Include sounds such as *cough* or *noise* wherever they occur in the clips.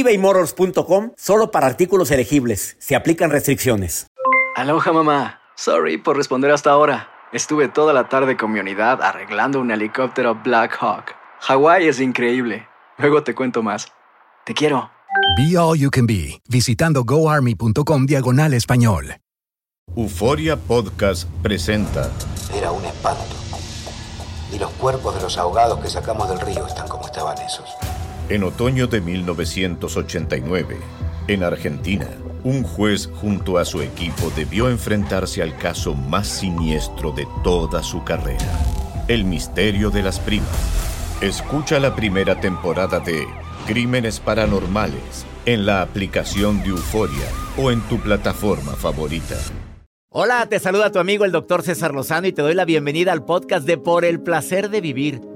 ebaymotors.com solo para artículos elegibles. Se aplican restricciones. Aloha mamá. Sorry por responder hasta ahora. Estuve toda la tarde con mi unidad arreglando un helicóptero Black Hawk. Hawái es increíble. Luego te cuento más. Te quiero. Be All You Can Be, visitando goarmy.com diagonal español. Euforia Podcast presenta. Era un espanto. Y los cuerpos de los ahogados que sacamos del río están como estaban esos. En otoño de 1989, en Argentina, un juez junto a su equipo debió enfrentarse al caso más siniestro de toda su carrera, el misterio de las primas. Escucha la primera temporada de Crímenes Paranormales en la aplicación de Euforia o en tu plataforma favorita. Hola, te saluda tu amigo el doctor César Lozano y te doy la bienvenida al podcast de Por el Placer de Vivir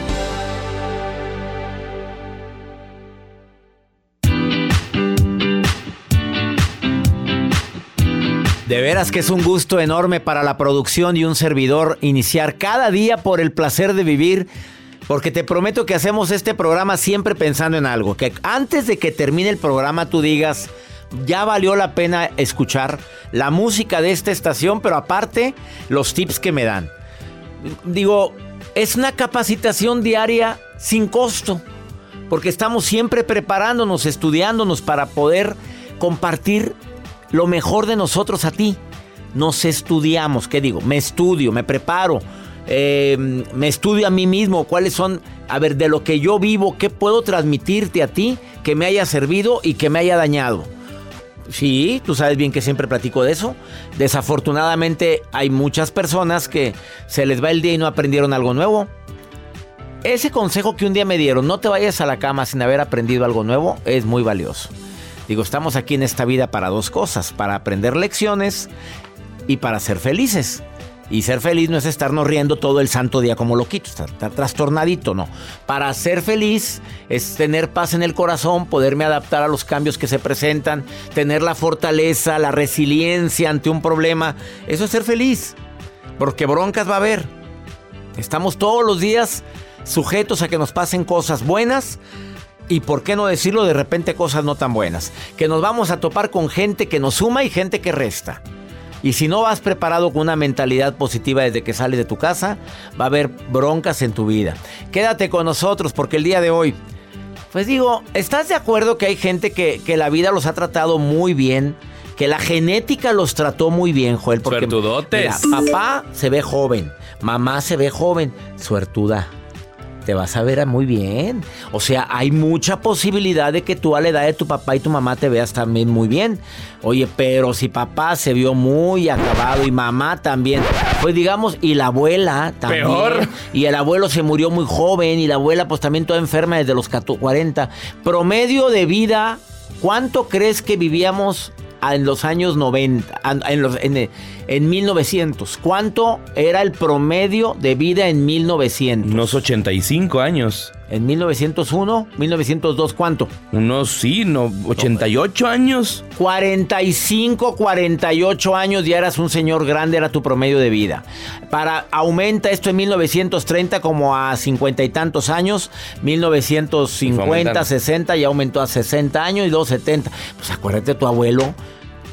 De veras que es un gusto enorme para la producción y un servidor iniciar cada día por el placer de vivir. Porque te prometo que hacemos este programa siempre pensando en algo. Que antes de que termine el programa tú digas, ya valió la pena escuchar la música de esta estación, pero aparte los tips que me dan. Digo, es una capacitación diaria sin costo. Porque estamos siempre preparándonos, estudiándonos para poder compartir lo mejor de nosotros a ti. Nos estudiamos, ¿qué digo? Me estudio, me preparo, em, me estudio a mí mismo, cuáles son, a ver, de lo que yo vivo, qué puedo transmitirte a ti que me haya servido y que me haya dañado. Sí, tú sabes bien que siempre platico de eso. Desafortunadamente hay muchas personas que se les va el día y no aprendieron algo nuevo. Ese consejo que un día me dieron, no te vayas a la cama sin haber aprendido algo nuevo, es muy valioso. Digo, estamos aquí en esta vida para dos cosas, para aprender lecciones y para ser felices. Y ser feliz no es estarnos riendo todo el santo día como loquitos, estar, estar, trastornadito, no. Para ser feliz es tener paz en el corazón, poderme adaptar a los cambios que se presentan, tener la fortaleza, la resiliencia ante un problema. Eso es ser feliz, porque broncas va a haber. Estamos todos los días sujetos a que nos pasen cosas buenas, y por qué no decirlo de repente cosas no tan buenas. Que nos vamos a topar con gente que nos suma y gente que resta. Y si no vas preparado con una mentalidad positiva desde que sales de tu casa, va a haber broncas en tu vida. Quédate con nosotros porque el día de hoy, pues digo, ¿estás de acuerdo que hay gente que, la vida los ha tratado muy bien? Que la genética los trató muy bien, Joel. Porque mira, papá se ve joven, mamá se ve joven, suertuda te vas a ver muy bien. O sea, hay mucha posibilidad de que tú a la edad de tu papá y tu mamá te veas también muy bien. Oye, pero si papá se vio muy acabado y mamá también, pues digamos, y la abuela también. Peor. Y el abuelo se murió muy joven y la abuela pues también toda enferma desde los 40. Promedio de vida, ¿cuánto crees que vivíamos en los años 90, en, los, en, en 1900. ¿Cuánto era el promedio de vida en 1900? Unos 85 años. En 1901, 1902, ¿cuánto? Unos, sí, no, 88 años. 45, 48 años, ya eras un señor grande, era tu promedio de vida. Para, aumenta esto en 1930 como a 50 y tantos años, 1950, 60, ya aumentó a 60 años y luego 70. Pues acuérdate tu abuelo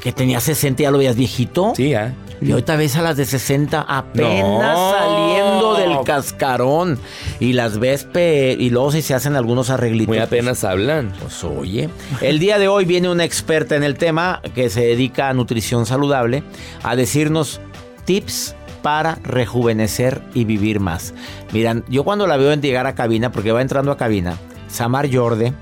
que tenía 60 ya lo veías viejito. Sí, ¿eh? Y ahorita ves a las de 60 apenas saliendo del cascarón. Y las ves y luego si se hacen algunos arreglitos. Muy apenas hablan. Pues oye. El día de hoy viene una experta en el tema que se dedica a nutrición saludable a decirnos tips para rejuvenecer y vivir más. Miran, yo cuando la veo en llegar a cabina, porque va entrando a cabina, Samar Jorde,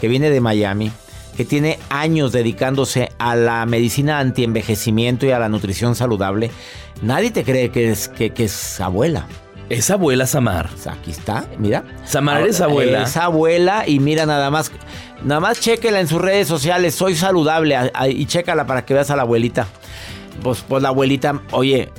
que viene de Miami, que tiene años dedicándose a la medicina antienvejecimiento y a la nutrición saludable, nadie te cree que es, que, que es abuela. Es abuela Samar. Sea, aquí está, mira. Samar es abuela. Es abuela y mira nada más, nada más chéquela en sus redes sociales, soy saludable y chécala para que veas a la abuelita. Pues, pues la abuelita, oye,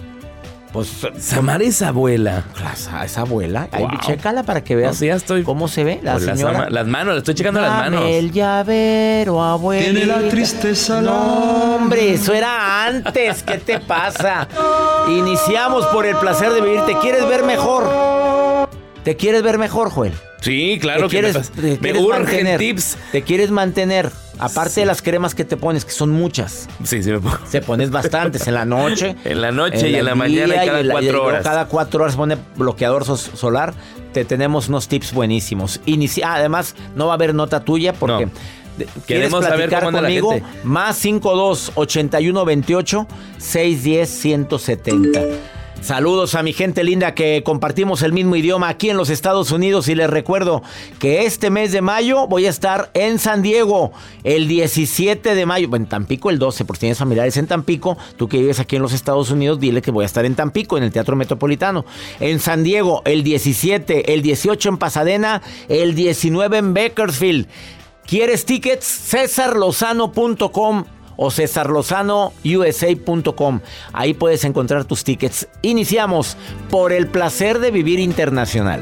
pues Samar es abuela. esa, esa abuela, ahí, Wow. chécala para que veas No, sí, ya estoy- cómo se ve la Pues las señora. las manos, le estoy checando las manos. El llavero, abuelita. Tiene la tristeza No, hombre, eso era antes. ¿Qué te pasa? *laughs* Iniciamos por el placer de vivir. ¿Te quieres ver mejor? ¿Te quieres ver mejor, Joel? Sí, claro ¿Te que quieres, me, te me quieres urgen mantener? tips. ¿Te quieres mantener? Aparte de las cremas que te pones, que son muchas. Sí, sí me pongo. Se pones bastantes en la noche. *laughs* En la noche y en la mañana y cada cuatro horas. Cada cuatro horas pone bloqueador so- solar. Te tenemos unos tips buenísimos. Inici- ah, además, no va a haber nota tuya porque. No. ¿Quieres Queremos saber platicar cómo anda la conmigo? gente. Más 52 81 28 610 170. Saludos a mi gente linda que compartimos el mismo idioma aquí en los Estados Unidos y les recuerdo que este mes de mayo voy a estar en San Diego el 17 de mayo, en Tampico el 12 porque tienes familiares en Tampico, tú que vives aquí en los Estados Unidos dile que voy a estar en Tampico en el Teatro Metropolitano, en San Diego el 17, el 18 en Pasadena, el 19 en Bakersfield. ¿Quieres tickets? cesarlozano.com o cesarlozanousa.com. Ahí puedes encontrar tus tickets. Iniciamos por el placer de vivir internacional.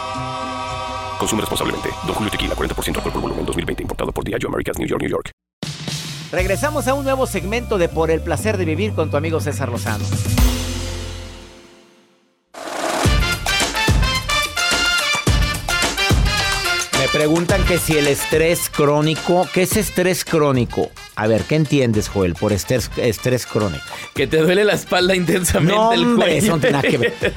Consume responsablemente. Don Julio Tequila, 40% alcohol por volumen, 2020. Importado por Diageo Americas, New York, New York. Regresamos a un nuevo segmento de Por el placer de vivir con tu amigo César Lozano. Preguntan que si el estrés crónico, ¿qué es estrés crónico? A ver, ¿qué entiendes, Joel, por estrés, estrés crónico? Que te duele la espalda intensamente No, el hombre, cuello. eso no tiene nada que ver. *laughs*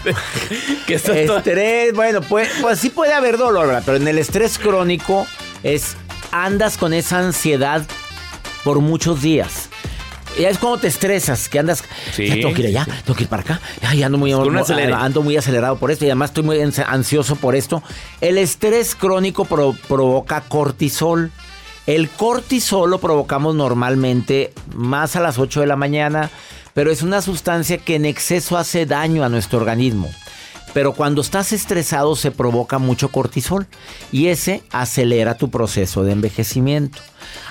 que estás toda- Estrés, bueno, pues, pues sí puede haber dolor, ¿verdad? pero en el estrés crónico es andas con esa ansiedad por muchos días. Ya es cuando te estresas, que andas, Sí, ya tengo que ir allá, tengo que ir para acá, ay, ando muy, ando muy acelerado por esto y además estoy muy ansi- ansioso por esto. El estrés crónico pro- provoca cortisol. El cortisol lo provocamos normalmente más a las 8 de la mañana, pero es una sustancia que en exceso hace daño a nuestro organismo. Pero cuando estás estresado se provoca mucho cortisol y ese acelera tu proceso de envejecimiento.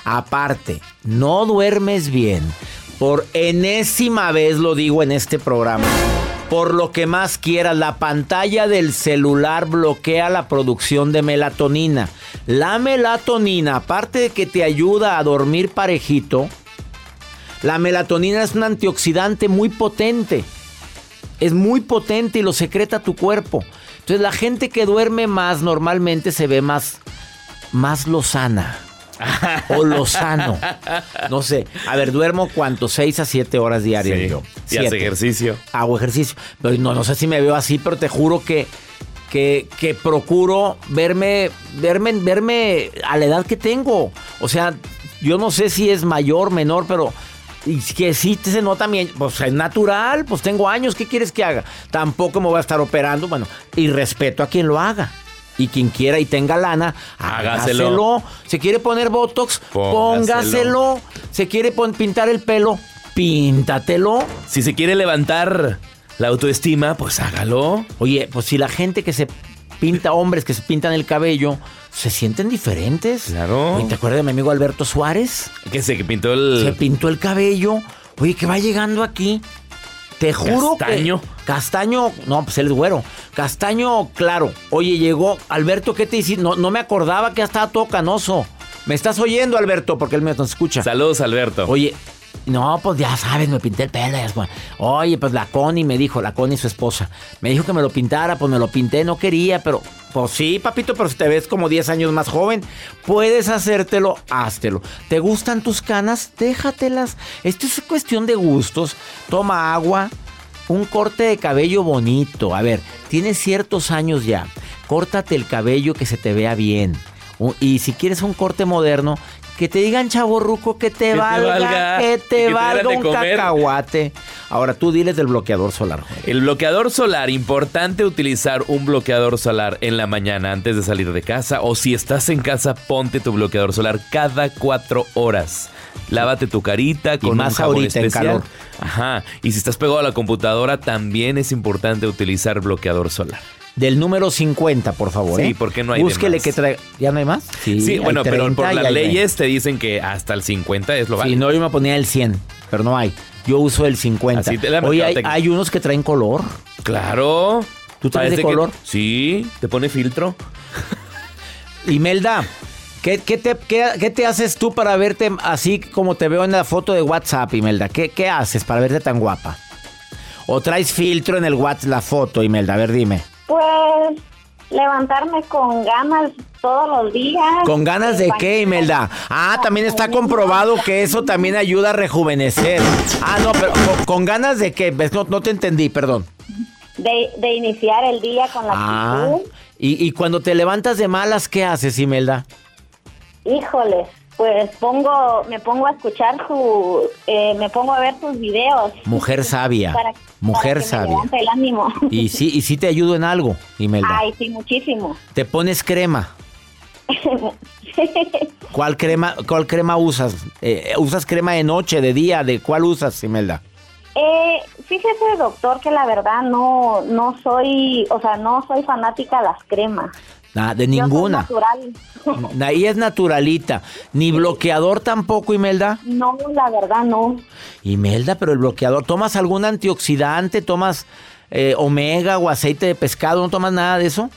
Aparte, no duermes bien. Por enésima vez lo digo en este programa. Por lo que más quieras, la pantalla del celular bloquea la producción de melatonina. La melatonina, aparte de que te ayuda a dormir parejito, la melatonina es un antioxidante muy potente. Es muy potente y lo secreta tu cuerpo. Entonces la gente que duerme más normalmente se ve más, más lozana. o lozano. *laughs* No sé. A ver, duermo cuánto? 6 a 7 horas diarias Sí. yo. Y hace Siete. ejercicio. Hago ejercicio. Pero no, no sé si me veo así, pero te juro que, que, que procuro verme, verme, verme a la edad que tengo. O sea, yo no sé si es mayor, menor, pero y que sí se nota bien. Pues es natural, pues tengo años, ¿qué quieres que haga? Tampoco me voy a estar operando. Bueno, y respeto a quien lo haga. Y quien quiera y tenga lana, Hágaselo. hágaselo. Se quiere poner Botox, Póngaselo. póngaselo. Se quiere pintar el pelo, píntatelo. Si se quiere levantar la autoestima, pues hágalo. Oye, pues si la gente que se pinta, hombres que se pintan el cabello, se sienten diferentes. Claro. Oye, ¿Te acuerdas de mi amigo Alberto Suárez? Que se pintó el. Se pintó el cabello. Oye, que va llegando aquí. Te juro Castaño. que... Castaño. No, pues él es güero. Castaño, claro. Oye, llegó... Alberto, ¿qué te hiciste? No, no me acordaba que ya estaba todo canoso. ¿Me estás oyendo, Alberto? Porque él me escucha. Saludos, Alberto. Oye, no, pues ya sabes, me pinté el pelo. Oye, pues la Connie me dijo, la Connie su esposa, me dijo que me lo pintara, pues me lo pinté, no quería, pero pues sí, papito, pero si te ves como 10 años más joven, puedes hacértelo, háztelo. ¿Te gustan tus canas? Déjatelas. Esto es cuestión de gustos. Toma agua, un corte de cabello bonito. A ver, tienes ciertos años ya. Córtate el cabello que se te vea bien. Y si quieres un corte moderno, que te digan chaborruco que te te valga, valga, que y te que valga un comer. cacahuate. Ahora tú diles del bloqueador solar. El bloqueador solar, importante utilizar un bloqueador solar en la mañana antes de salir de casa o si estás en casa, ponte tu bloqueador solar cada cuatro horas. Lávate tu carita con más un jabón ahorita en calor. Ajá. Y si estás pegado a la computadora, también es importante utilizar bloqueador solar. Del número 50, por favor. Sí, ¿eh? porque no hay Búsquele que traiga. ¿Ya no hay más? Sí, hay bueno, pero 30 por las hay 20. leyes te dicen que hasta el 50 es lo Sí, válido. no, yo me ponía el 100, pero no hay. Yo uso el 50. Así te la Oye, hay, hay unos que traen color. Claro. ¿Tú traes de que- color? Sí, te pone filtro. *laughs* Imelda, ¿qué, qué te, qué- qué te haces tú para verte así como te veo en la foto de WhatsApp, Imelda? ¿Qué, qué haces para verte tan guapa? ¿O traes filtro en el WhatsApp la foto, Imelda? A ver, dime. Pues levantarme con ganas todos los días. ¿Con ganas de qué, Imelda? Ah, también está comprobado que eso también ayuda a rejuvenecer. Ah, no, pero ¿con, con ganas de qué? No, no te entendí, perdón. De, de iniciar el día con la Ah, actitud. y, y cuando te levantas de malas, ¿qué haces, Imelda? Híjole, pues pongo, me pongo a escuchar su, eh, me pongo a ver sus videos. Mujer sabia. Para- mujer para que me sabia. levante el ánimo. Y sí, y sí te ayudo en algo, Imelda. Ay, sí, muchísimo. Te pones crema. *laughs* ¿Cuál crema, cuál crema usas? Eh, ¿Usas crema de noche, de día? ¿De cuál usas, Imelda? Eh, fíjese, doctor, que la verdad no, no soy, o sea, no soy fanática de las cremas. Nada, de Yo soy ninguna. natural. *laughs* Ahí es naturalita. Ni bloqueador tampoco, Imelda. No, la verdad no. Imelda, pero el bloqueador, ¿tomas algún antioxidante? ¿Tomas eh, omega o aceite de pescado? ¿No tomas nada de eso?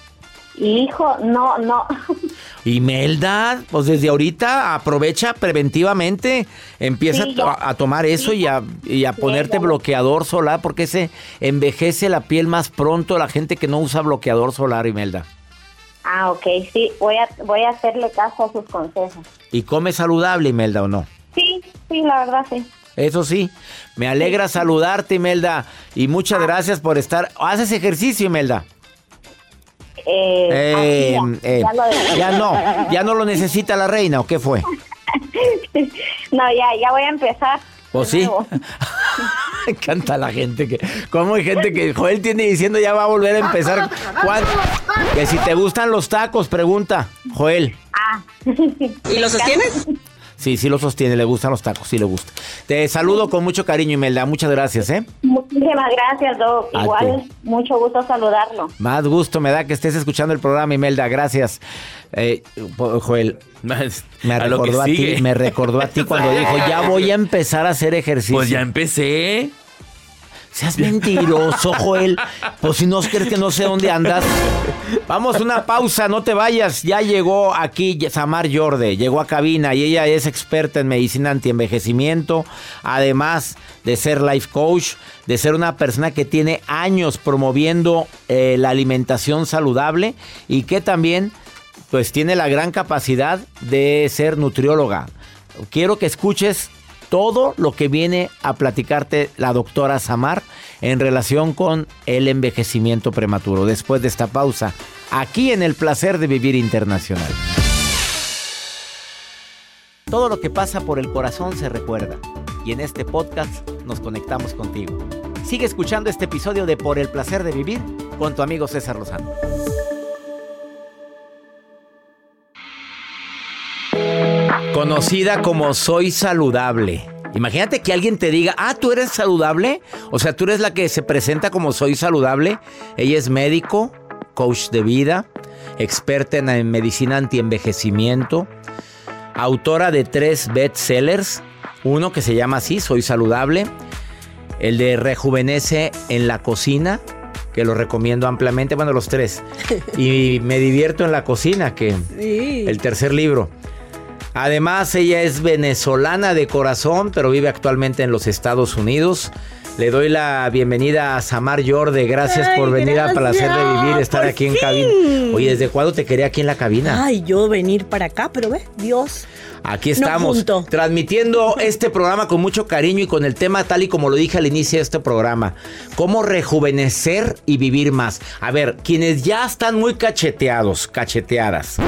Hijo, no, no. *laughs* Imelda, pues desde ahorita aprovecha preventivamente, empieza Sí, a tomar eso y a, y a Sí, ponerte ya. bloqueador solar porque se envejece la piel más pronto la gente que no usa bloqueador solar, Imelda. Ah, ok, sí, voy a, voy a hacerle caso a sus consejos. ¿Y come saludable, Imelda, o no? Sí, sí, la verdad sí. Eso sí, me alegra saludarte, Imelda, y muchas gracias por estar. ¿Haces ejercicio, Imelda? Eh, Eh, ya, eh, ya lo dejé. ya no, ya no lo necesita la reina, ¿o qué fue? *laughs* No, ya, ya voy a empezar. Pues de sí. nuevo. *laughs* Encanta la gente que. ¿Cómo hay gente que Joel tiene diciendo ya va a volver a empezar? ¿Cuán- Que si te gustan los tacos, pregunta, Joel. Ah. *laughs* ¿Y lo sostienes? Sí, sí lo sostiene, le gustan los tacos, sí le gusta. Te saludo con mucho cariño, Imelda. Muchas gracias, ¿eh? Muchísimas gracias, Doc. A Igual, ti. mucho gusto saludarlo. Más gusto me da que estés escuchando el programa, Imelda. Gracias. Eh, Joel, *laughs* me a recordó ti, me recordó a ti cuando dijo, ya voy a empezar a hacer ejercicio. Pues ya empecé. Seas mentiroso, Joel. Pues si no crees que no sé dónde andas. Vamos, una pausa, no te vayas. Ya llegó aquí Samar Yorde, llegó a cabina y ella es experta en medicina antienvejecimiento, además de ser life coach, de ser una persona que tiene años promoviendo eh, la alimentación saludable y que también pues tiene la gran capacidad de ser nutrióloga. Quiero que escuches todo lo que viene a platicarte la doctora Samar en relación con el envejecimiento prematuro. Después de esta pausa, aquí en el placer de vivir internacional. Todo lo que pasa por el corazón se recuerda y en este podcast nos conectamos contigo. Sigue escuchando este episodio de Por el placer de vivir con tu amigo César Lozano. Conocida como Soy Saludable. Imagínate que alguien te diga, ah, tú eres saludable. O sea, tú eres la que se presenta como soy saludable. Ella es médico, coach de vida, experta en medicina antienvejecimiento, autora de tres bestsellers. Uno que se llama así, Soy Saludable. El de Rejuvenece en la cocina, que lo recomiendo ampliamente. Bueno, los tres. *laughs* Y Me divierto en la cocina, que el tercer libro. Además, ella es venezolana de corazón, pero vive actualmente en los Estados Unidos. Le doy la bienvenida a Samar Yorde. Gracias por venir a Placer de Vivir, estar aquí en cabina. Oye, ¿desde cuándo te quería aquí en la cabina? Ay, yo venir para acá, pero ve, Dios. Aquí estamos, transmitiendo *laughs* este programa con mucho cariño y con el tema tal y como lo dije al inicio de este programa. Cómo rejuvenecer y vivir más. A ver, quienes ya están muy cacheteados, cacheteadas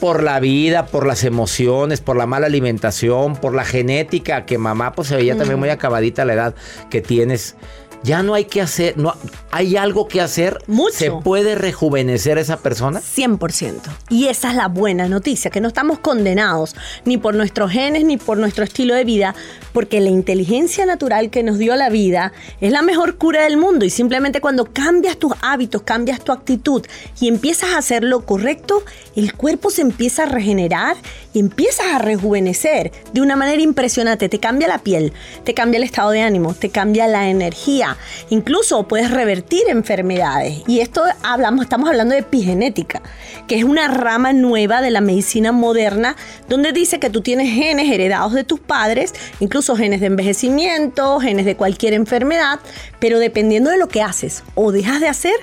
por la vida, por las emociones, por la mala alimentación, por la genética, que mamá pues se veía también muy acabadita la edad que tienes. Ya no hay que hacer, no hay algo que hacer. Mucho. ¿Se puede rejuvenecer esa persona? 100%. Y esa es la buena noticia, que no estamos condenados ni por nuestros genes ni por nuestro estilo de vida, porque la inteligencia natural que nos dio la vida es la mejor cura del mundo y simplemente cuando cambias tus hábitos, cambias tu actitud y empiezas a hacer lo correcto, el cuerpo se empieza a regenerar y empiezas a rejuvenecer de una manera impresionante. Te cambia la piel, te cambia el estado de ánimo, te cambia la energía, incluso puedes revertir enfermedades. Y esto hablamos, estamos hablando de epigenética, que es una rama nueva de la medicina moderna donde dice que tú tienes genes heredados de tus padres, incluso genes de envejecimiento, genes de cualquier enfermedad, pero dependiendo de lo que haces o dejas de hacer,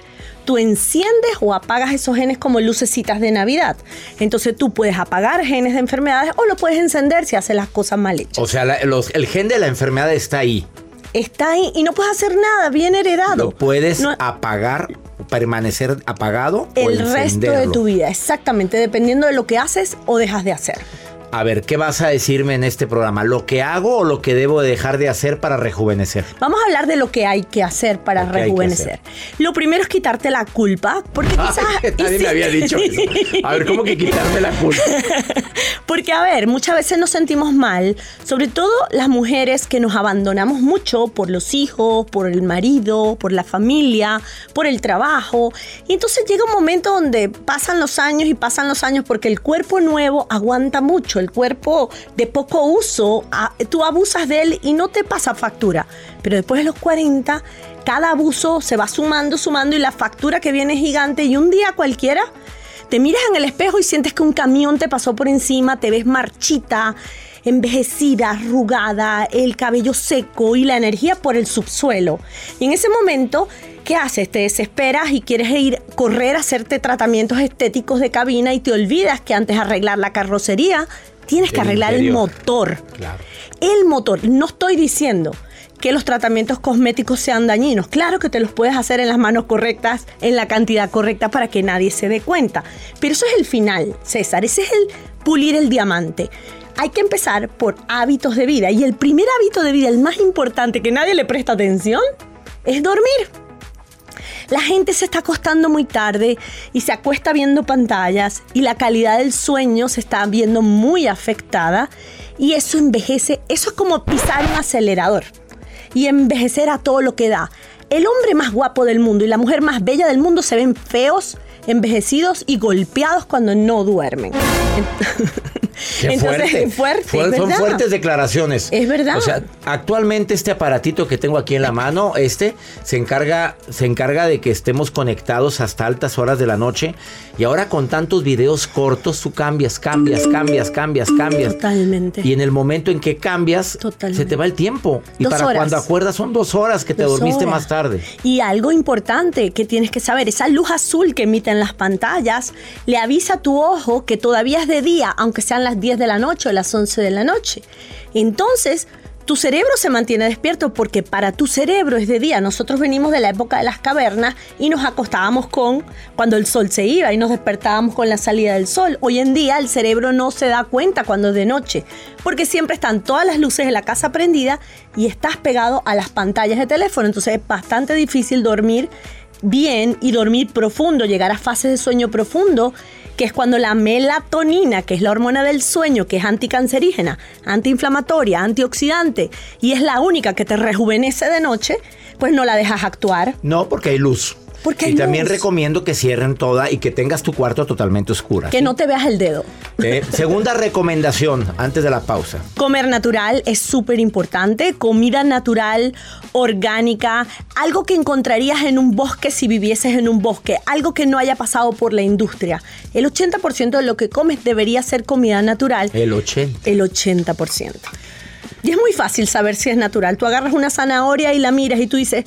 tú enciendes o apagas esos genes como lucecitas de Navidad. Entonces tú puedes apagar genes de enfermedades o lo puedes encender si haces las cosas mal hechas. O sea, el gen de la enfermedad está ahí. Está ahí y no puedes hacer nada, bien heredado. Lo puedes apagar, permanecer apagado. El resto de tu vida, exactamente, dependiendo de lo que haces o dejas de hacer. A ver, ¿qué vas a decirme en este programa? ¿Lo que hago o lo que debo dejar de hacer para rejuvenecer? Vamos a hablar de lo que hay que hacer para rejuvenecer. Lo primero es quitarte la culpa, porque quizás... *laughs* nadie me había dicho eso. A ver, ¿cómo que quitarme la culpa? *laughs* porque, a ver, muchas veces nos sentimos mal, sobre todo las mujeres que nos abandonamos mucho por los hijos, por el marido, por la familia, por el trabajo. Y entonces llega un momento donde pasan los años y pasan los años porque el cuerpo nuevo aguanta mucho el cuerpo de poco uso, tú abusas de él y no te pasa factura. Pero después de los 40, cada abuso se va sumando, sumando y la factura que viene gigante y un día cualquiera te miras en el espejo y sientes que un camión te pasó por encima, te ves marchita, envejecida, arrugada, el cabello seco y la energía por el subsuelo. Y en ese momento, ¿qué haces? Te desesperas y quieres ir correr a hacerte tratamientos estéticos de cabina y te olvidas que antes de arreglar la carrocería tienes que arreglar el motor. El motor. No estoy diciendo que los tratamientos cosméticos sean dañinos. Claro que te los puedes hacer en las manos correctas, en la cantidad correcta para que nadie se dé cuenta. Pero eso es el final, César. Ese es el pulir el diamante. Hay que empezar por hábitos de vida. Y el primer hábito de vida, el más importante que nadie le presta atención, es dormir. La gente se está acostando muy tarde y se acuesta viendo pantallas y la calidad del sueño se está viendo muy afectada y eso envejece, eso es como pisar un acelerador y envejecer a todo lo que da. El hombre más guapo del mundo y la mujer más bella del mundo se ven feos, envejecidos y golpeados cuando no duermen. *laughs* Qué fuerte. *laughs* son fuertes declaraciones. Es verdad. O sea, actualmente este aparatito que tengo aquí en la mano, este, se encarga, se encarga de que estemos conectados hasta altas horas de la noche. Y ahora con tantos videos cortos, tú cambias, cambias, cambias, cambias, cambias. Totalmente. Y en el momento en que cambias, se te va el tiempo. Y para cuando acuerdas son dos horas que te dormiste más tarde. Y algo importante que tienes que saber, esa luz azul que emiten las pantallas, le avisa a tu ojo que todavía es de día, aunque sean las 10 de la noche o las 11 de la noche. Entonces, tu cerebro se mantiene despierto porque para tu cerebro es de día. Nosotros venimos de la época de las cavernas y nos acostábamos con cuando el sol se iba y nos despertábamos con la salida del sol. Hoy en día el cerebro no se da cuenta cuando es de noche porque siempre están todas las luces de la casa prendidas y estás pegado a las pantallas de teléfono. Entonces es bastante difícil dormir bien y dormir profundo, llegar a fases de sueño profundo, que es cuando la melatonina, que es la hormona del sueño, que es anticancerígena, antiinflamatoria, antioxidante, y es la única que te rejuvenece de noche, pues no la dejas actuar. No, porque hay luz. Porque y también luz. recomiendo que cierren toda y que tengas tu cuarto totalmente oscura. Que no te veas el dedo. Eh, *laughs* segunda recomendación antes de la pausa. Comer natural es súper importante, comida natural, orgánica, algo que encontrarías en un bosque si vivieses en un bosque, algo que no haya pasado por la industria. El 80% de lo que comes debería ser comida natural, El 80. el 80%. Y es muy fácil saber si es natural. Tú agarras una zanahoria y la miras y tú dices,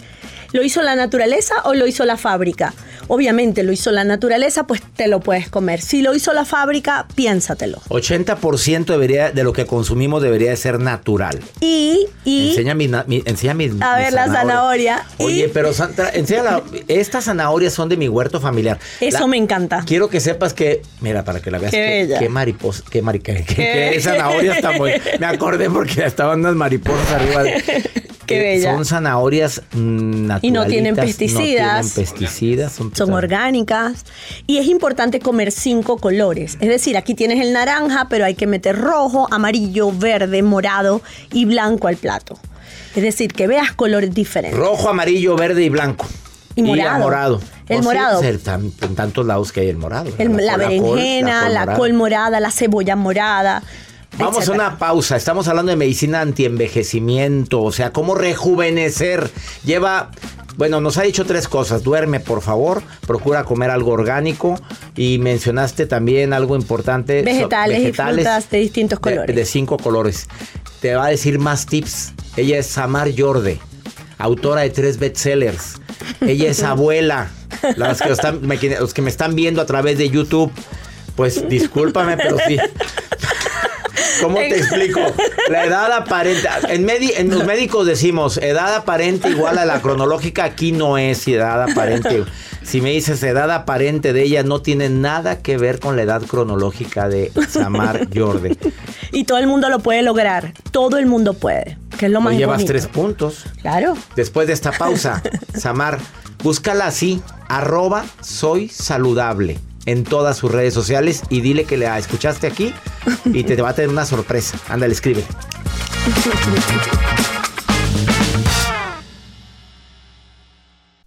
¿lo hizo la naturaleza o lo hizo la fábrica? Obviamente lo hizo la naturaleza, pues te lo puedes comer. Si lo hizo la fábrica, piénsatelo. 80% debería, de lo que consumimos debería de ser natural. Y, y Enseña na- mi- enseña mis A ver, la zanahoria. Oye, Y- pero Santa, enséñala. Estas zanahorias son de mi huerto familiar. Eso La- me encanta. Quiero que sepas que, mira, para que la veas, Qué que- bella. qué mariposa, qué marica, qué, Qué zanahorias tan buenas. Me acordé porque estaban unas mariposas arriba. de- Qué bella. Son zanahorias mm, naturalitas. Y no tienen No pesticidas. tienen pesticidas. Son, son orgánicas. Y es importante comer cinco colores. Es decir, aquí tienes el naranja, pero hay que meter rojo, amarillo, verde, morado y blanco al plato. Es decir, que veas colores diferentes. Rojo, amarillo, verde y blanco. Y morado. morado. El Oh, morado. el tan- en tantos lados que hay el morado. La, col- berenjena, col la col morada, la cebolla morada. Vamos a una pausa. Estamos hablando de medicina antienvejecimiento, o sea, cómo rejuvenecer. Lleva, bueno, nos ha dicho tres cosas. Duerme, por favor. Procura comer algo orgánico. Y mencionaste también algo importante. so- Vegetales, y frutas de distintos de- colores. De, cinco colores. Te va a decir más tips. Ella es Samar Yorde, autora de tres bestsellers. Ella es *laughs* abuela. Las que están, me- los que me están viendo a través de YouTube, pues discúlpame, pero sí. *laughs* ¿Cómo te explico? La edad aparente. En, medi- en los médicos decimos edad aparente igual a la cronológica. Aquí no es edad aparente. Si me dices edad aparente de ella, no tiene nada que ver con la edad cronológica de Samar Yorde. Y todo el mundo lo puede lograr. Todo el mundo puede. Que es lo más llevas bonito. tres puntos. Claro. Después de esta pausa, *laughs* Samar, búscala así, arroba soy saludable en todas sus redes sociales y dile que la escuchaste aquí y te, va a tener una sorpresa. Ándale, escribe.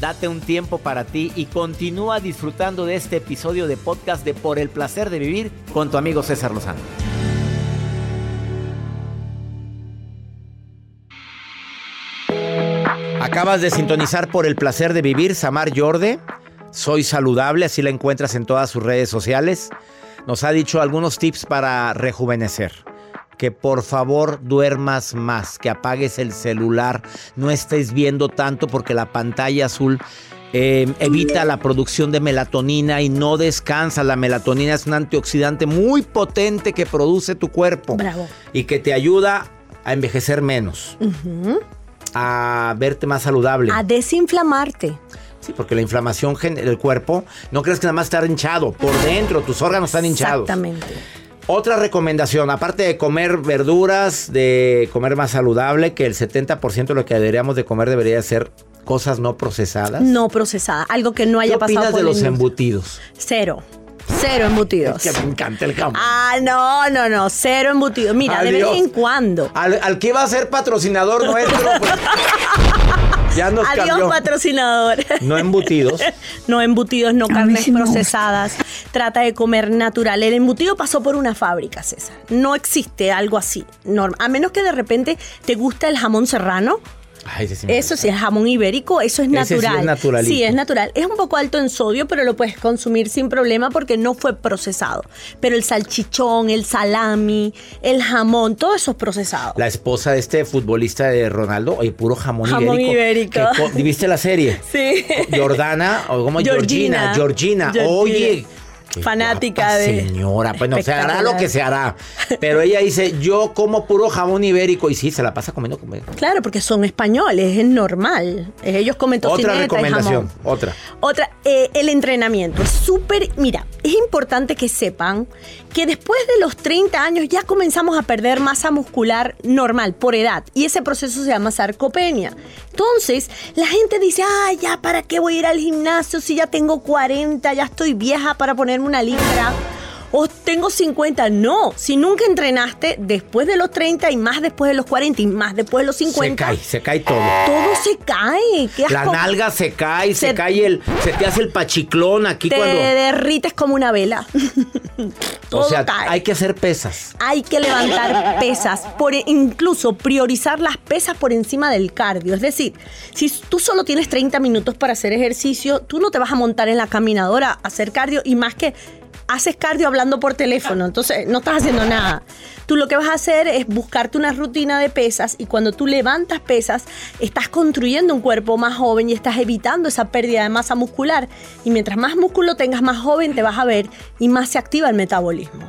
Date un tiempo para ti y continúa disfrutando de este episodio de podcast de Por el placer de vivir con tu amigo César Lozano. Acabas de sintonizar por el placer de vivir, Samar Yorde. Soy saludable, así la encuentras en todas sus redes sociales. Nos ha dicho algunos tips para rejuvenecer. Que por favor duermas más, que apagues el celular, no estés viendo tanto porque la pantalla azul eh, evita la producción de melatonina y no descansa. La melatonina es un antioxidante muy potente que produce tu cuerpo Bravo. y que te ayuda a envejecer menos, a verte más saludable. A desinflamarte. Sí, porque la inflamación del cuerpo, no crees que nada más está hinchado. Por dentro, tus órganos están hinchados. Exactamente. Otra recomendación, aparte de comer verduras, de comer más saludable, que el 70% de lo que deberíamos de comer debería ser cosas no procesadas. No procesada. Algo que no haya ¿Qué pasado opinas por de los embutidos? Cero. Cero embutidos. Es que me encanta el jamón. Ah, no, no, no. Cero embutidos. Mira, de vez en cuando. Al, al que iba a ser patrocinador nuestro, pues, *laughs* Ya nos Adiós, cambió. patrocinador. No embutidos. *laughs* No embutidos, no carnes procesadas. Trata de comer natural. El embutido pasó por una fábrica, César. No existe algo así. A menos que de repente te gusta el jamón serrano. Ay, sí Eso sí, el jamón ibérico, eso es Ese sí es natural. Sí, es natural. Es un poco alto en sodio, pero lo puedes consumir sin problema porque no fue procesado. Pero el salchichón, el salami, el jamón, todo eso es procesado. La esposa de este futbolista de Ronaldo, oye, puro jamón, Jamón ibérico. ibérico. Que co- ¿Viste la serie? *laughs* Sí. Jordana, o como Georgina. Georgina. Oye. Fanática de- Señora, bueno, se hará lo que se hará. Pero ella dice, yo como puro jamón ibérico. Y sí, se la pasa comiendo. Claro, porque son españoles, es normal. Ellos comen Otra y recomendación, jamón. otra. Otra, eh, el entrenamiento. Es súper, mira, es importante que sepan que después de los 30 años ya comenzamos a perder masa muscular normal por edad y ese proceso se llama sarcopenia. Entonces, la gente dice, ah, ya, ¿para qué voy a ir al gimnasio si ya tengo 40, ya estoy vieja para ponerme una libra? O tengo 50. No, si nunca entrenaste después de los 30 y más después de los 40 y más después de los 50. Se cae, se cae todo. Todo se cae. Qué La nalga se cae, se, Se- cae el. Se te hace el pachiclón aquí Te cuando. derrites como una vela. *laughs* O sea, cae. hay que hacer pesas. Hay que levantar pesas, por incluso priorizar las pesas por encima del cardio. Es decir, si tú solo tienes 30 minutos para hacer ejercicio, tú no te vas a montar en la caminadora a hacer cardio y más que haces cardio hablando por teléfono, entonces no estás haciendo nada. Tú lo que vas a hacer es buscarte una rutina de pesas y cuando tú levantas pesas, estás construyendo un cuerpo más joven y estás evitando esa pérdida de masa muscular. Y mientras más músculo tengas, más joven te vas a ver y más se activa el metabolismo.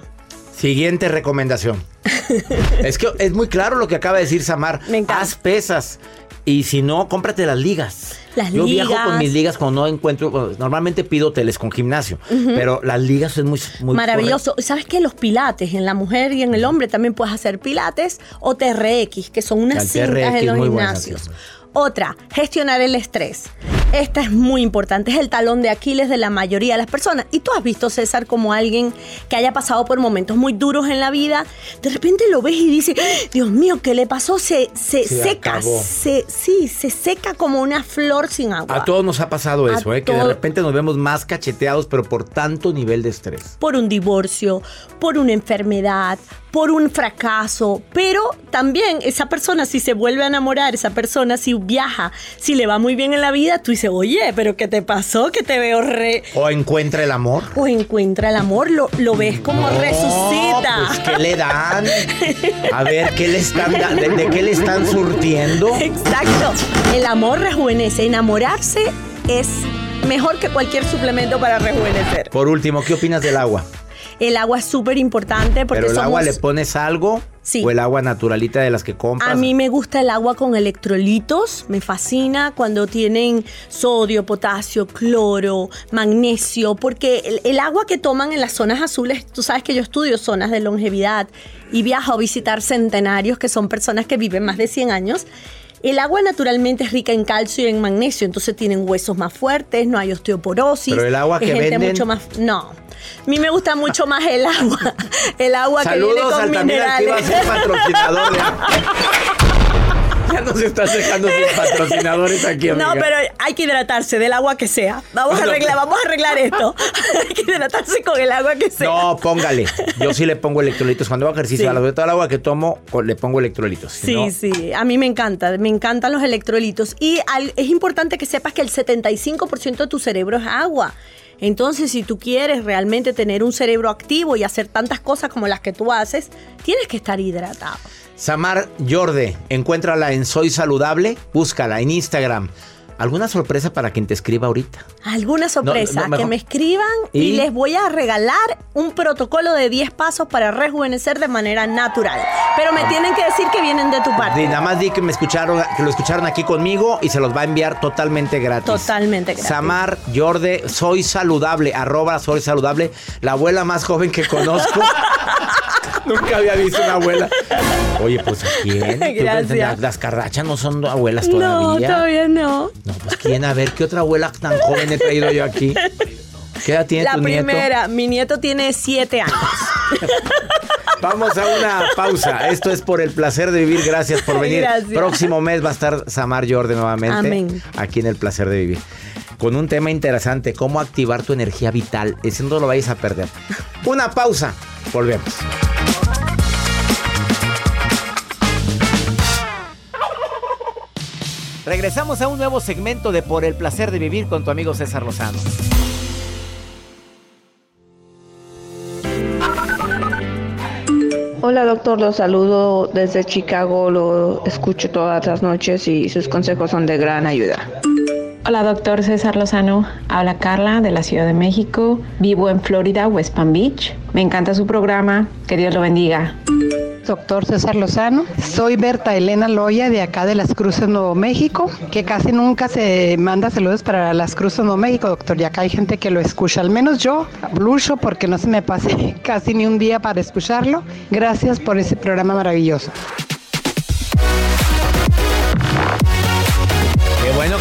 Siguiente recomendación. *laughs* es que es muy claro lo que acaba de decir Samar. Haz pesas. Y si no, cómprate las ligas. Las Yo viajo con mis ligas cuando no encuentro. bueno, Normalmente pido hoteles con gimnasio. Pero las ligas es muy, muy Maravilloso. ¿Sabes qué? Los pilates en la mujer y en el hombre también puedes hacer pilates o TRX, que son unas cintas en los buena, gimnasios. Otra, gestionar el estrés. Esta es muy importante, es el talón de Aquiles de la mayoría de las personas. Y tú has visto, César, como alguien que haya pasado por momentos muy duros en la vida, de repente lo ves y dices, Dios mío, ¿qué le pasó? Se, se Se seca, acabó. se, sí, se seca como una flor sin agua. A todos nos ha pasado A eso, ¿eh? que de repente nos vemos más cacheteados, pero por tanto nivel de estrés. por un divorcio, por una enfermedad, por un fracaso, pero también esa persona si se vuelve a enamorar, esa persona si viaja, si le va muy bien en la vida, tú dices, oye, pero ¿qué te pasó? Que te veo re... O encuentra el amor. O encuentra el amor, lo, lo ves como resucita. Pues, ¿qué le dan? A ver, ¿qué le están de, de qué le están surtiendo? Exacto. El amor rejuvenece. Enamorarse es mejor que cualquier suplemento para rejuvenecer. Por último, ¿qué opinas del agua? El agua es súper importante porque ¿Pero el agua le pones algo? Sí. ¿O el agua naturalita de las que compras? A mí me gusta el agua con electrolitos, me fascina cuando tienen sodio, potasio, cloro, magnesio, porque el, el agua que toman en las zonas azules, tú sabes que yo estudio zonas de longevidad y viajo a visitar centenarios, que son personas que viven más de 100 años. El agua naturalmente es rica en calcio y en magnesio, entonces tienen huesos más fuertes, no hay osteoporosis. Pero el agua es que gente venden- mucho más, no. A mí me gusta mucho más el agua, *laughs* el agua que viene con que iba a minerales. ser patrocinador de *laughs* Ya nos estás dejando sin patrocinadores aquí, amiga. No, pero hay que hidratarse del agua que sea. Vamos a arreglar, vamos a arreglar esto. *laughs* hay que hidratarse con el agua que sea. No, póngale. Yo sí le pongo electrolitos. Cuando hago ejercicio, Sí. a la de todo el agua que tomo, le pongo electrolitos. Si Sí, no- sí, a mí me encanta, me encantan los electrolitos. Y al- es importante que sepas que el 75% de tu cerebro es agua. Entonces, si tú quieres realmente tener un cerebro activo y hacer tantas cosas como las que tú haces, tienes que estar hidratado. Samar Yorde, encuéntrala en Soy Saludable, búscala en Instagram. ¿Alguna sorpresa para quien te escriba ahorita? Alguna sorpresa, no, que me escriban y... ¿Y? les voy a regalar un protocolo de 10 pasos para rejuvenecer de manera natural. Pero me tienen que decir que vienen de tu parte. Nada más di que me escucharon, que lo escucharon aquí conmigo y se los va a enviar totalmente gratis. Totalmente gratis. Samar Yorde, soy saludable, arroba soy saludable, la abuela más joven que conozco. *laughs* Nunca había visto una abuela. Oye, pues ¿a quién? ¿Tú Gracias. Las carrachas no son abuelas No, todavía. todavía no. No, pues quién, a ver, ¿qué otra abuela tan joven he traído yo aquí? ¿Qué edad tiene La tu nieto? primera, mi nieto tiene 7 años. *laughs* Vamos a una pausa. Esto es por el placer de vivir. Gracias por venir. Gracias. Próximo mes va a estar Samar Jordan nuevamente. Amén. Aquí en el placer de vivir. Con un tema interesante, cómo activar tu energía vital. Ese no lo vayas a perder. Una pausa. Volvemos. Regresamos a un nuevo segmento de Por el placer de vivir con tu amigo César Lozano. Hola doctor, lo saludo desde Chicago, lo escucho todas las noches y sus consejos son de gran ayuda. Hola, doctor César Lozano. Habla Carla de la Ciudad de México. Vivo en Florida, West Palm Beach. Me encanta su programa. Que Dios lo bendiga. Doctor César Lozano, soy Berta Elena Loya de acá de Las Cruces, Nuevo México, que casi nunca se manda saludos para Las Cruces, Nuevo México, doctor, y acá hay gente que lo escucha, al menos yo, lucho porque no se me pase *laughs* casi ni un día para escucharlo. Gracias por ese programa maravilloso.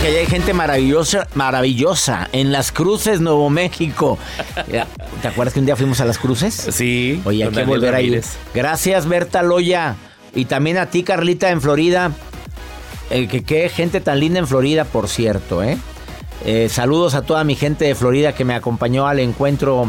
Que hay gente maravillosa, maravillosa en Las Cruces, Nuevo México. *laughs* ¿Te acuerdas que un día fuimos a Las Cruces? Sí. Oye, hay que volver a ir. Ramírez. Gracias, Berta Loya. Y también a ti, Carlita, en Florida. Eh, que qué gente tan linda en Florida, por cierto, ¿eh? Eh, Saludos a toda mi gente de Florida que me acompañó al encuentro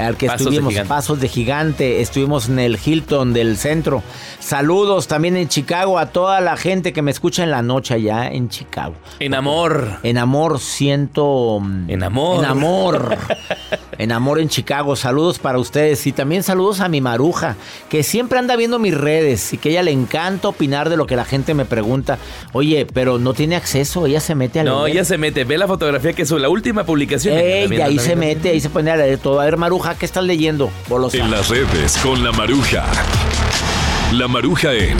al que Pasos estuvimos. Pasos de Gigante, estuvimos en el Hilton del centro. Saludos también en Chicago a toda la gente que me escucha en la noche allá en Chicago. En amor. En amor siento... En amor. En amor. *laughs* en amor en Chicago. Saludos para ustedes. Y también saludos a mi maruja, que siempre anda viendo mis redes y que a ella le encanta opinar de lo que la gente me pregunta. Oye, pero no tiene acceso, ella se mete a No, leer. ella se mete. Ve la fotografía que es la última publicación. Ey, ahí se mete, ahí se pone a leer todo. A ver, Maruja, ¿qué estás leyendo? Bolosa. En las redes con la Maruja. La Maruja en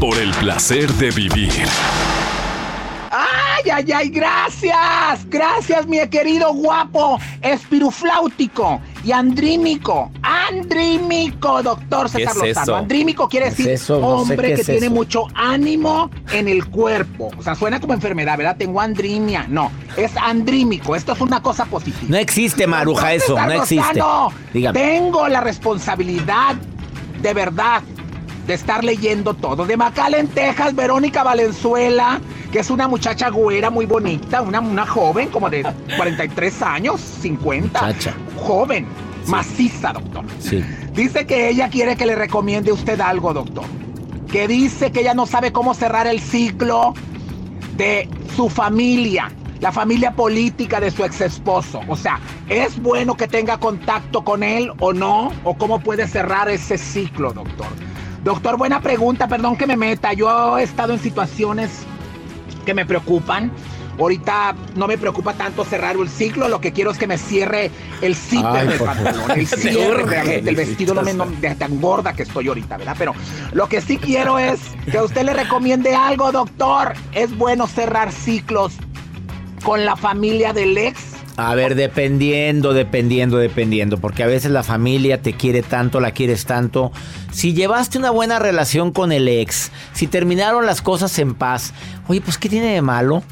Por el placer de vivir. ¡Ay, ay, ay! ¡Gracias! ¡Gracias, mi querido guapo! Espirufláutico y andrímico. Andrímico, doctor ¿Qué César es? Andrímico quiere ¿Qué es decir eso? No sé hombre que es tiene eso. mucho ánimo en el cuerpo. O sea, suena como enfermedad, ¿verdad? Tengo andrimia. No, es andrímico. Esto es una cosa positiva. No existe, Maruja, eso. César No existe. Lozano, Dígame. Tengo la responsabilidad, de verdad, de estar leyendo todo. De McAllen, Texas, Verónica Valenzuela, que es una muchacha güera muy bonita, una, una joven como de *laughs* 43 años, 50. Muchacha. Joven, maciza, doctor. Sí. Dice que ella quiere que le recomiende usted algo, doctor. Que dice que ella no sabe cómo cerrar el ciclo de su familia, la familia política de su ex esposo. O sea, ¿es bueno que tenga contacto con él o no? ¿O cómo puede cerrar ese ciclo, doctor? Doctor, buena pregunta, perdón que me meta. Yo he estado en situaciones que me preocupan. Ahorita no me preocupa tanto cerrar el ciclo, lo que quiero es que me cierre el zipper del pantalón, el *laughs* cierre urge, realmente, el vestido no me no, de tan gorda que estoy ahorita, ¿verdad? Pero lo que sí quiero es que usted le recomiende algo, doctor. Es bueno cerrar ciclos con la familia del ex. A ver, dependiendo, dependiendo, dependiendo, porque a veces la familia te quiere tanto, la quieres tanto. Si llevaste una buena relación con el ex, si terminaron las cosas en paz, oye, pues ¿qué tiene de malo?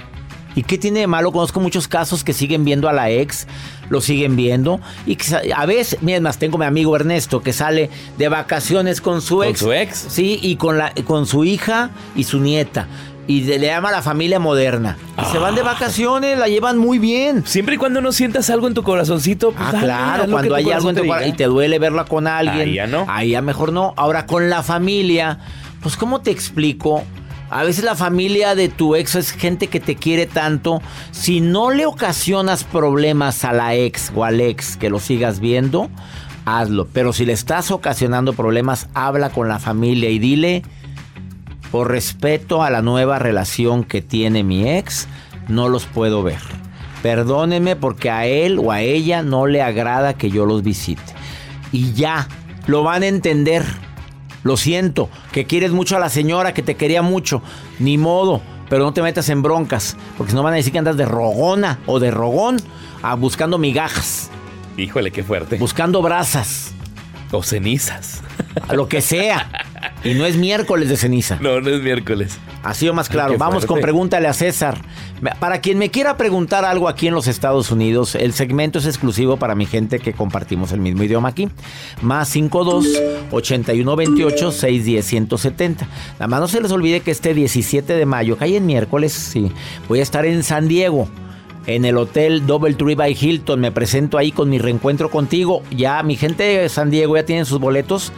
¿Y qué tiene de malo? Conozco muchos casos que siguen viendo a la ex, lo siguen viendo. Y que a veces, mira, es más, tengo mi amigo Ernesto que sale de vacaciones con su ¿Con ex. su ex? Sí, y con, la, con su hija y su nieta. Y de- le llama la familia moderna. Y se van de vacaciones, la llevan muy bien. Siempre y cuando no sientas algo en tu corazoncito, pues Ah, dale, claro, cuando hay algo en tu corazón y te duele verla con alguien. Ahí ya no. Ahí ya mejor no. Ahora, con la familia, pues, ¿cómo te explico? A veces la familia de tu ex es gente que te quiere tanto. Si no le ocasionas problemas a la ex o al ex que lo sigas viendo, hazlo. Pero si le estás ocasionando problemas, habla con la familia y dile, por respeto a la nueva relación que tiene mi ex, no los puedo ver. Perdóneme porque a él o a ella no le agrada que yo los visite. Y ya, lo van a entender. Lo siento, que quieres mucho a la señora que te quería mucho. Ni modo, pero no te metas en broncas, porque si no van a decir que andas de rogona o de rogón ah, buscando migajas. Híjole, qué fuerte. Buscando brasas. O cenizas. A lo que sea. *laughs* Y no es miércoles de ceniza. No, no es miércoles. Así o más claro. Vamos con pregúntale a César. Para quien me quiera preguntar algo aquí en los Estados Unidos, el segmento es exclusivo para mi gente que compartimos el mismo idioma aquí. Más 52 81 28 610 170. Nada más no se les olvide que este 17 de mayo, que hay en miércoles, sí, voy a estar en San Diego en el hotel Double Tree by Hilton. Me presento ahí con mi reencuentro contigo. Ya mi gente de San Diego ya tienen sus boletos.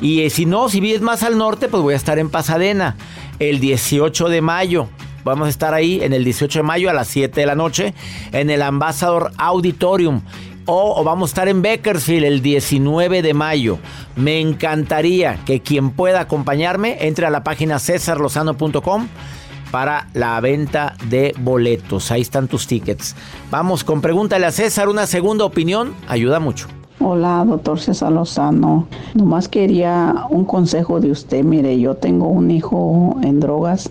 Y eh, si no, si vives más al norte, pues voy a estar en Pasadena el 18 de mayo. Vamos a estar ahí en el 18 de mayo a las 7 de la noche en el Ambassador Auditorium. O, vamos a estar en Bakersfield el 19 de mayo. Me encantaría que quien pueda acompañarme entre a la página cesarlozano.com para la venta de boletos. Ahí están tus tickets. Vamos con pregúntale a César, una segunda opinión, ayuda mucho. Hola, doctor César Lozano. Nomás quería un consejo de usted. Mire, yo tengo un hijo en drogas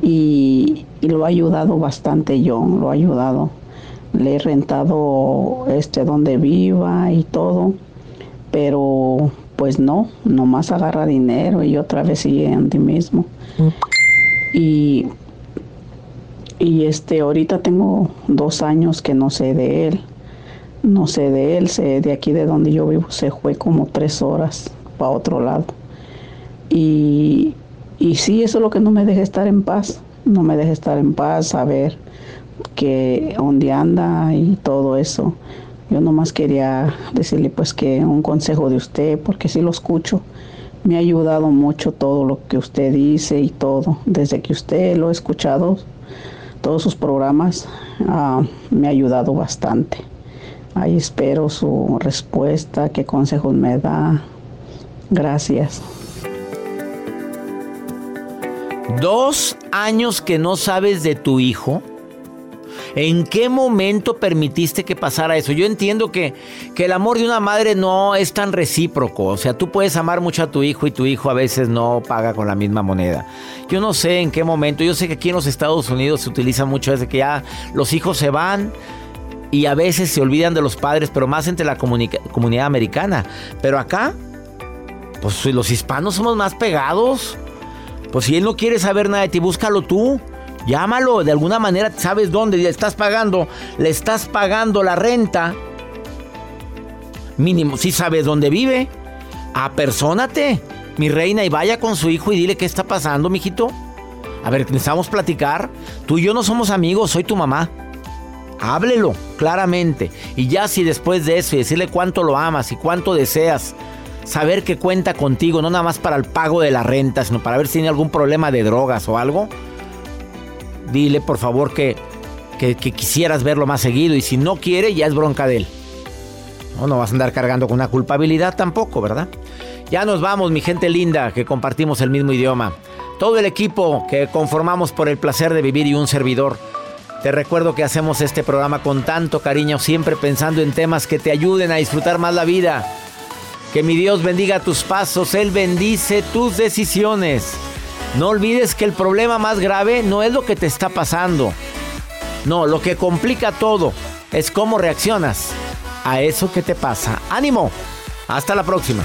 y, lo ha ayudado bastante yo, lo ha ayudado. Le he rentado este donde viva y todo, pero pues no, nomás agarra dinero y otra vez sigue en ti mismo. Y, y este, ahorita tengo dos años que no sé de él no sé de él, sé de aquí de donde yo vivo, se fue como tres horas para otro lado. Y, y sí, eso es lo que no me deja estar en paz, no me deja estar en paz, saber que dónde anda y todo eso. Yo nomás quería decirle pues que un consejo de usted, porque sí lo escucho. Me ha ayudado mucho todo lo que usted dice y todo. Desde que usted lo ha escuchado, todos sus programas, ah, me ha ayudado bastante. Ahí espero su respuesta, qué consejos me da. Gracias. Dos años que no sabes de tu hijo. ¿En qué momento permitiste que pasara eso? Yo entiendo que, que, el amor de una madre no es tan recíproco. O sea, tú puedes amar mucho a tu hijo y tu hijo a veces no paga con la misma moneda. Yo no sé en qué momento. Yo sé que aquí en los Estados Unidos se utiliza mucho desde que ya los hijos se van y a veces se olvidan de los padres, pero más entre la comunidad americana. Pero acá, pues los hispanos somos más pegados. Pues si él no quiere saber nada de ti, búscalo tú. Llámalo, de alguna manera sabes dónde le estás pagando, le estás pagando la renta. Mínimo, si sabes dónde vive, apersónate, mi reina, y vaya con su hijo y dile qué está pasando, mijito. A ver, necesitamos platicar. Tú y yo no somos amigos, soy tu mamá háblelo claramente. Y ya si después de eso y decirle cuánto lo amas y cuánto deseas, saber que cuenta contigo, no nada más para el pago de la renta, sino para ver si tiene algún problema de drogas o algo, dile por favor que, que, quisieras verlo más seguido. Y si no quiere, ya es bronca de él. No, no vas a andar cargando con una culpabilidad tampoco, ¿verdad? Ya nos vamos, mi gente linda, que compartimos el mismo idioma. Todo el equipo que conformamos por el placer de vivir y un servidor. Te recuerdo que hacemos este programa con tanto cariño, siempre pensando en temas que te ayuden a disfrutar más la vida. Que mi Dios bendiga tus pasos, Él bendice tus decisiones. No olvides que el problema más grave no es lo que te está pasando. No, lo que complica todo es cómo reaccionas a eso que te pasa. Ánimo. Hasta la próxima.